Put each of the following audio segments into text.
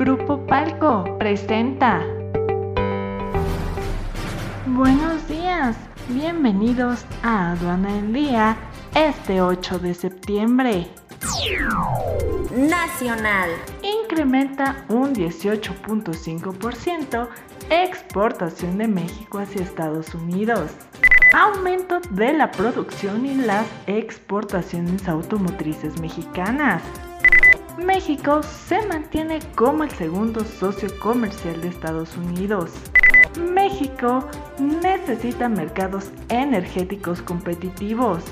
Grupo Palco presenta. Buenos días, bienvenidos a Aduana en Día este 8 de septiembre. Nacional. Incrementa un 18.5% exportación de México hacia Estados Unidos. Aumento de la producción y las exportaciones automotrices mexicanas. México se mantiene como el segundo socio comercial de Estados Unidos. México necesita mercados energéticos competitivos.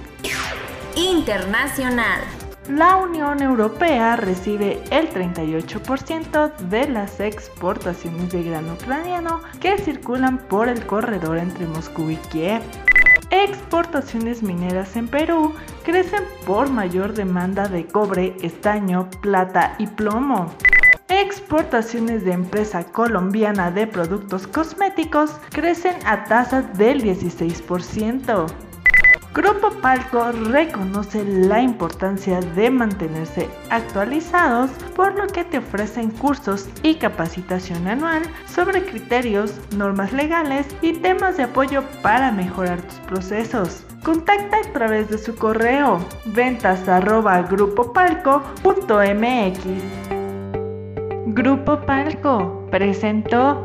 Internacional. La Unión Europea recibe el 38% de las exportaciones de grano ucraniano que circulan por el corredor entre Moscú y Kiev. Exportaciones mineras en Perú crecen por mayor demanda de cobre, estaño, plata y plomo. Exportaciones de empresa colombiana de productos cosméticos crecen a tasas del 16%. Grupo Palco reconoce la importancia de mantenerse actualizados, por lo que te ofrecen cursos y capacitación anual sobre criterios, normas legales y temas de apoyo para mejorar tus procesos. Contacta a través de su correo ventas Grupo Palco presentó